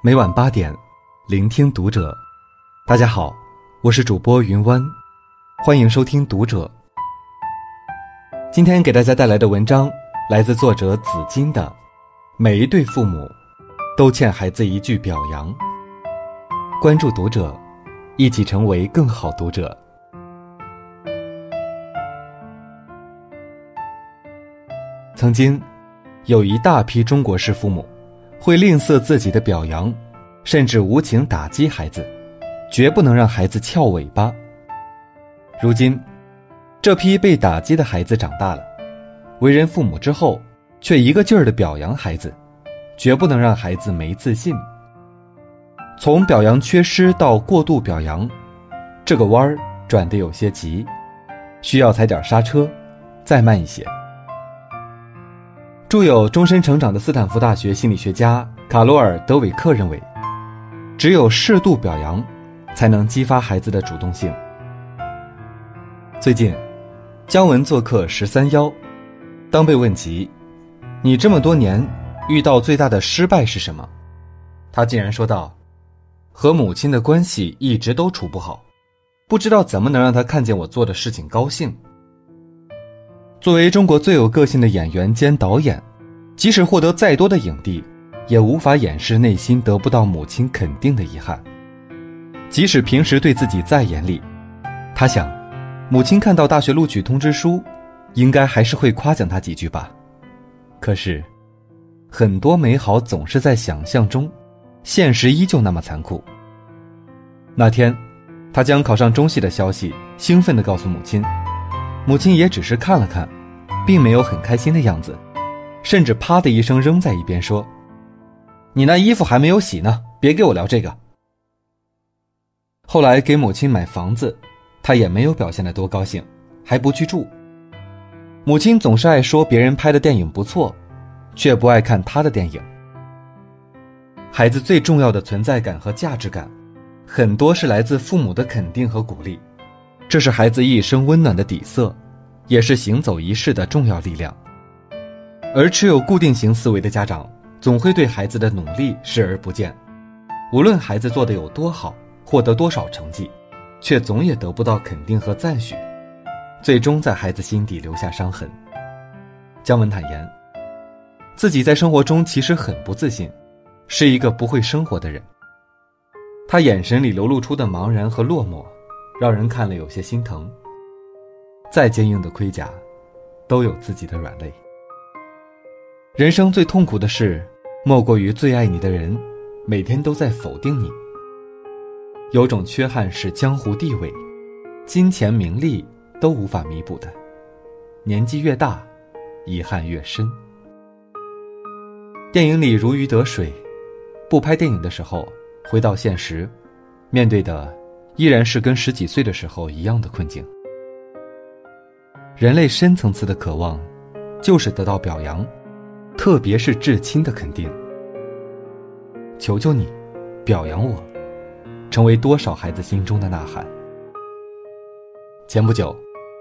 每晚八点，聆听读者。大家好，我是主播云湾，欢迎收听读者。今天给大家带来的文章来自作者紫金的《每一对父母都欠孩子一句表扬》。关注读者，一起成为更好读者。曾经，有一大批中国式父母。会吝啬自己的表扬，甚至无情打击孩子，绝不能让孩子翘尾巴。如今，这批被打击的孩子长大了，为人父母之后，却一个劲儿的表扬孩子，绝不能让孩子没自信。从表扬缺失到过度表扬，这个弯儿转得有些急，需要踩点刹车，再慢一些。著有《终身成长》的斯坦福大学心理学家卡罗尔·德韦克认为，只有适度表扬，才能激发孩子的主动性。最近，姜文做客十三邀，当被问及“你这么多年遇到最大的失败是什么”，他竟然说道：“和母亲的关系一直都处不好，不知道怎么能让她看见我做的事情高兴。”作为中国最有个性的演员兼导演，即使获得再多的影帝，也无法掩饰内心得不到母亲肯定的遗憾。即使平时对自己再严厉，他想，母亲看到大学录取通知书，应该还是会夸奖他几句吧。可是，很多美好总是在想象中，现实依旧那么残酷。那天，他将考上中戏的消息兴奋地告诉母亲。母亲也只是看了看，并没有很开心的样子，甚至啪的一声扔在一边说：“你那衣服还没有洗呢，别给我聊这个。”后来给母亲买房子，他也没有表现得多高兴，还不去住。母亲总是爱说别人拍的电影不错，却不爱看他的电影。孩子最重要的存在感和价值感，很多是来自父母的肯定和鼓励。这是孩子一生温暖的底色，也是行走一世的重要力量。而持有固定型思维的家长，总会对孩子的努力视而不见，无论孩子做的有多好，获得多少成绩，却总也得不到肯定和赞许，最终在孩子心底留下伤痕。姜文坦言，自己在生活中其实很不自信，是一个不会生活的人。他眼神里流露出的茫然和落寞。让人看了有些心疼。再坚硬的盔甲，都有自己的软肋。人生最痛苦的事，莫过于最爱你的人，每天都在否定你。有种缺憾是江湖地位、金钱名利都无法弥补的。年纪越大，遗憾越深。电影里如鱼得水，不拍电影的时候，回到现实，面对的。依然是跟十几岁的时候一样的困境。人类深层次的渴望，就是得到表扬，特别是至亲的肯定。求求你，表扬我，成为多少孩子心中的呐喊。前不久，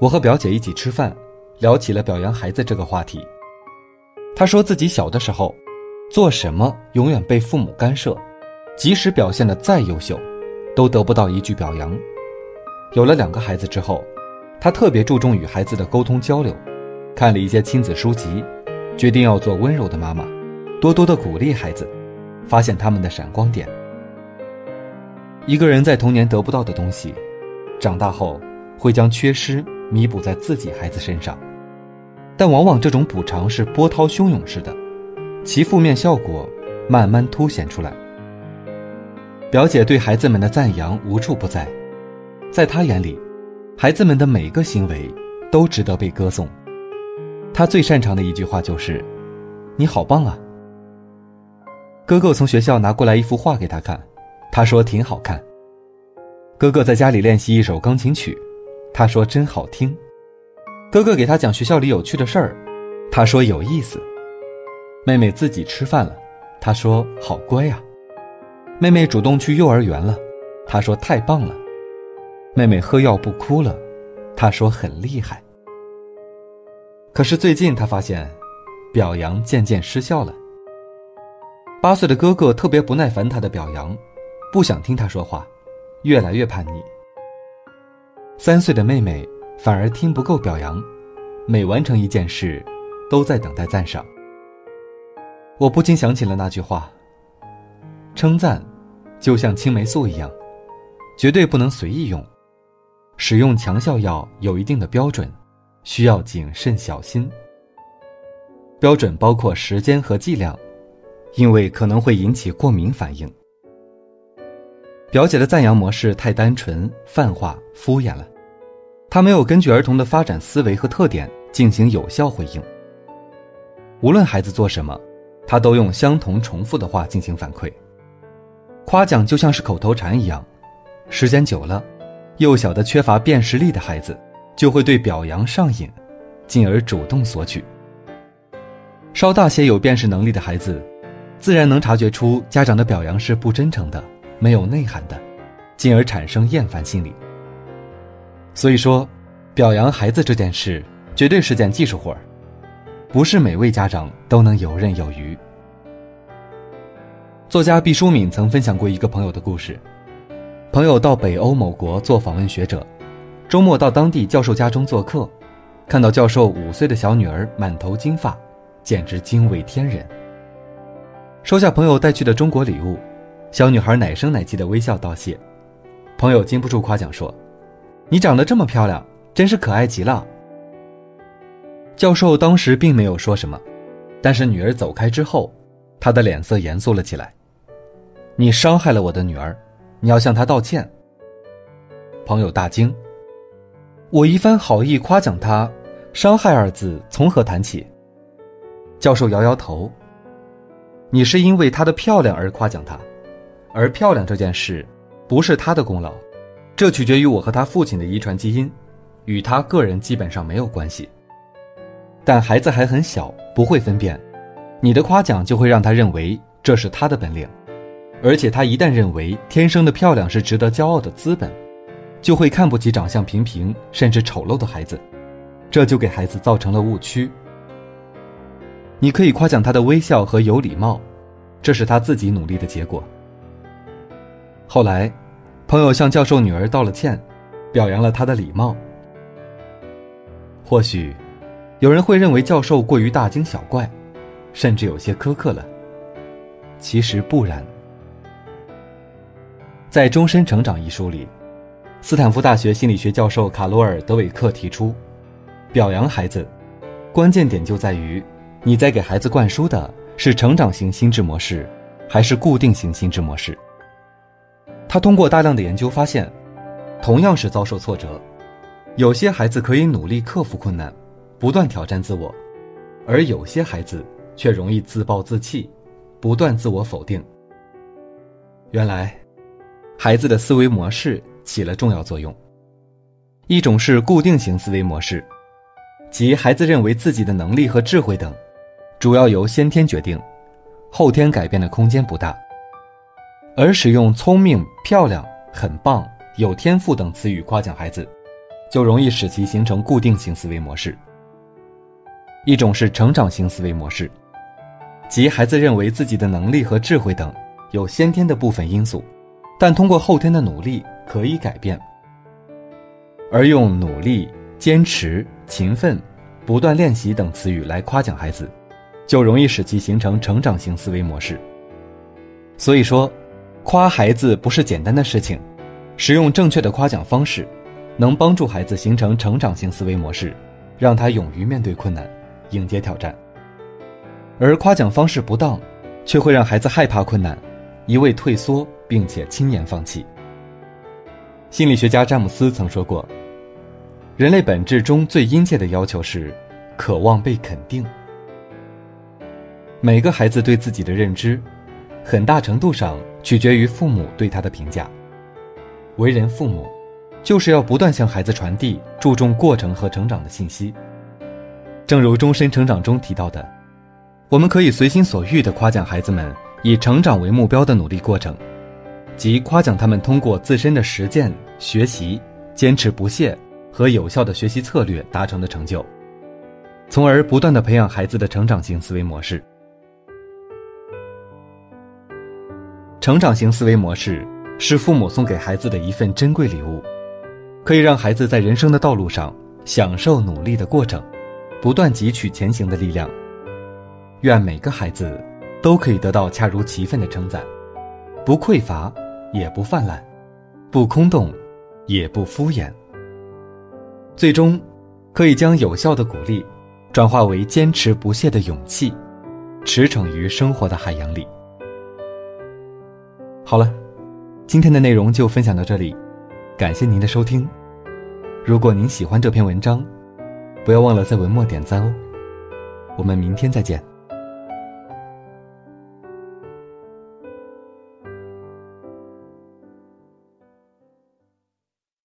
我和表姐一起吃饭，聊起了表扬孩子这个话题。她说自己小的时候，做什么永远被父母干涉，即使表现的再优秀。都得不到一句表扬。有了两个孩子之后，她特别注重与孩子的沟通交流，看了一些亲子书籍，决定要做温柔的妈妈，多多的鼓励孩子，发现他们的闪光点。一个人在童年得不到的东西，长大后会将缺失弥补在自己孩子身上，但往往这种补偿是波涛汹涌式的，其负面效果慢慢凸显出来。表姐对孩子们的赞扬无处不在，在她眼里，孩子们的每个行为都值得被歌颂。他最擅长的一句话就是：“你好棒啊！”哥哥从学校拿过来一幅画给他看，他说挺好看。哥哥在家里练习一首钢琴曲，他说真好听。哥哥给他讲学校里有趣的事儿，他说有意思。妹妹自己吃饭了，他说好乖呀。妹妹主动去幼儿园了，他说太棒了。妹妹喝药不哭了，他说很厉害。可是最近他发现，表扬渐渐失效了。八岁的哥哥特别不耐烦他的表扬，不想听他说话，越来越叛逆。三岁的妹妹反而听不够表扬，每完成一件事，都在等待赞赏。我不禁想起了那句话：称赞，就像青霉素一样，绝对不能随意用。使用强效药有一定的标准，需要谨慎小心。标准包括时间和剂量，因为可能会引起过敏反应。表姐的赞扬模式太单纯、泛化、敷衍了，她没有根据儿童的发展思维和特点进行有效回应。无论孩子做什么，她都用相同重复的话进行反馈。夸奖就像是口头禅一样，时间久了。幼小的缺乏辨识力的孩子，就会对表扬上瘾，进而主动索取。稍大些有辨识能力的孩子，自然能察觉出家长的表扬是不真诚的、没有内涵的，进而产生厌烦心理。所以说，表扬孩子这件事绝对是件技术活儿，不是每位家长都能游刃有余。作家毕淑敏曾分享过一个朋友的故事。朋友到北欧某国做访问学者，周末到当地教授家中做客，看到教授五岁的小女儿满头金发，简直惊为天人。收下朋友带去的中国礼物，小女孩奶声奶气的微笑道谢，朋友禁不住夸奖说：“你长得这么漂亮，真是可爱极了。”教授当时并没有说什么，但是女儿走开之后，他的脸色严肃了起来：“你伤害了我的女儿。”你要向她道歉。朋友大惊。我一番好意夸奖他，伤害二字从何谈起？教授摇摇头。你是因为她的漂亮而夸奖她，而漂亮这件事，不是她的功劳，这取决于我和她父亲的遗传基因，与她个人基本上没有关系。但孩子还很小，不会分辨，你的夸奖就会让他认为这是他的本领。而且他一旦认为天生的漂亮是值得骄傲的资本，就会看不起长相平平甚至丑陋的孩子，这就给孩子造成了误区。你可以夸奖他的微笑和有礼貌，这是他自己努力的结果。后来，朋友向教授女儿道了歉，表扬了他的礼貌。或许，有人会认为教授过于大惊小怪，甚至有些苛刻了。其实不然。在《终身成长》一书里，斯坦福大学心理学教授卡罗尔·德韦克提出，表扬孩子，关键点就在于你在给孩子灌输的是成长型心智模式，还是固定型心智模式。他通过大量的研究发现，同样是遭受挫折，有些孩子可以努力克服困难，不断挑战自我，而有些孩子却容易自暴自弃，不断自我否定。原来。孩子的思维模式起了重要作用。一种是固定型思维模式，即孩子认为自己的能力和智慧等，主要由先天决定，后天改变的空间不大。而使用聪明、漂亮、很棒、有天赋等词语夸奖孩子，就容易使其形成固定型思维模式。一种是成长型思维模式，即孩子认为自己的能力和智慧等有先天的部分因素。但通过后天的努力可以改变，而用努力、坚持、勤奋、不断练习等词语来夸奖孩子，就容易使其形成成长型思维模式。所以说，夸孩子不是简单的事情，使用正确的夸奖方式，能帮助孩子形成成长型思维模式，让他勇于面对困难，迎接挑战。而夸奖方式不当，却会让孩子害怕困难，一味退缩。并且轻言放弃。心理学家詹姆斯曾说过：“人类本质中最殷切的要求是渴望被肯定。”每个孩子对自己的认知，很大程度上取决于父母对他的评价。为人父母，就是要不断向孩子传递注重过程和成长的信息。正如终身成长中提到的，我们可以随心所欲地夸奖孩子们以成长为目标的努力过程。即夸奖他们通过自身的实践、学习、坚持不懈和有效的学习策略达成的成就，从而不断的培养孩子的成长型思维模式。成长型思维模式是父母送给孩子的一份珍贵礼物，可以让孩子在人生的道路上享受努力的过程，不断汲取前行的力量。愿每个孩子都可以得到恰如其分的称赞，不匮乏，也不泛滥，不空洞，也不敷衍。最终，可以将有效的鼓励转化为坚持不懈的勇气，驰骋于生活的海洋里。好了，今天的内容就分享到这里，感谢您的收听。如果您喜欢这篇文章，不要忘了在文末点赞哦。我们明天再见。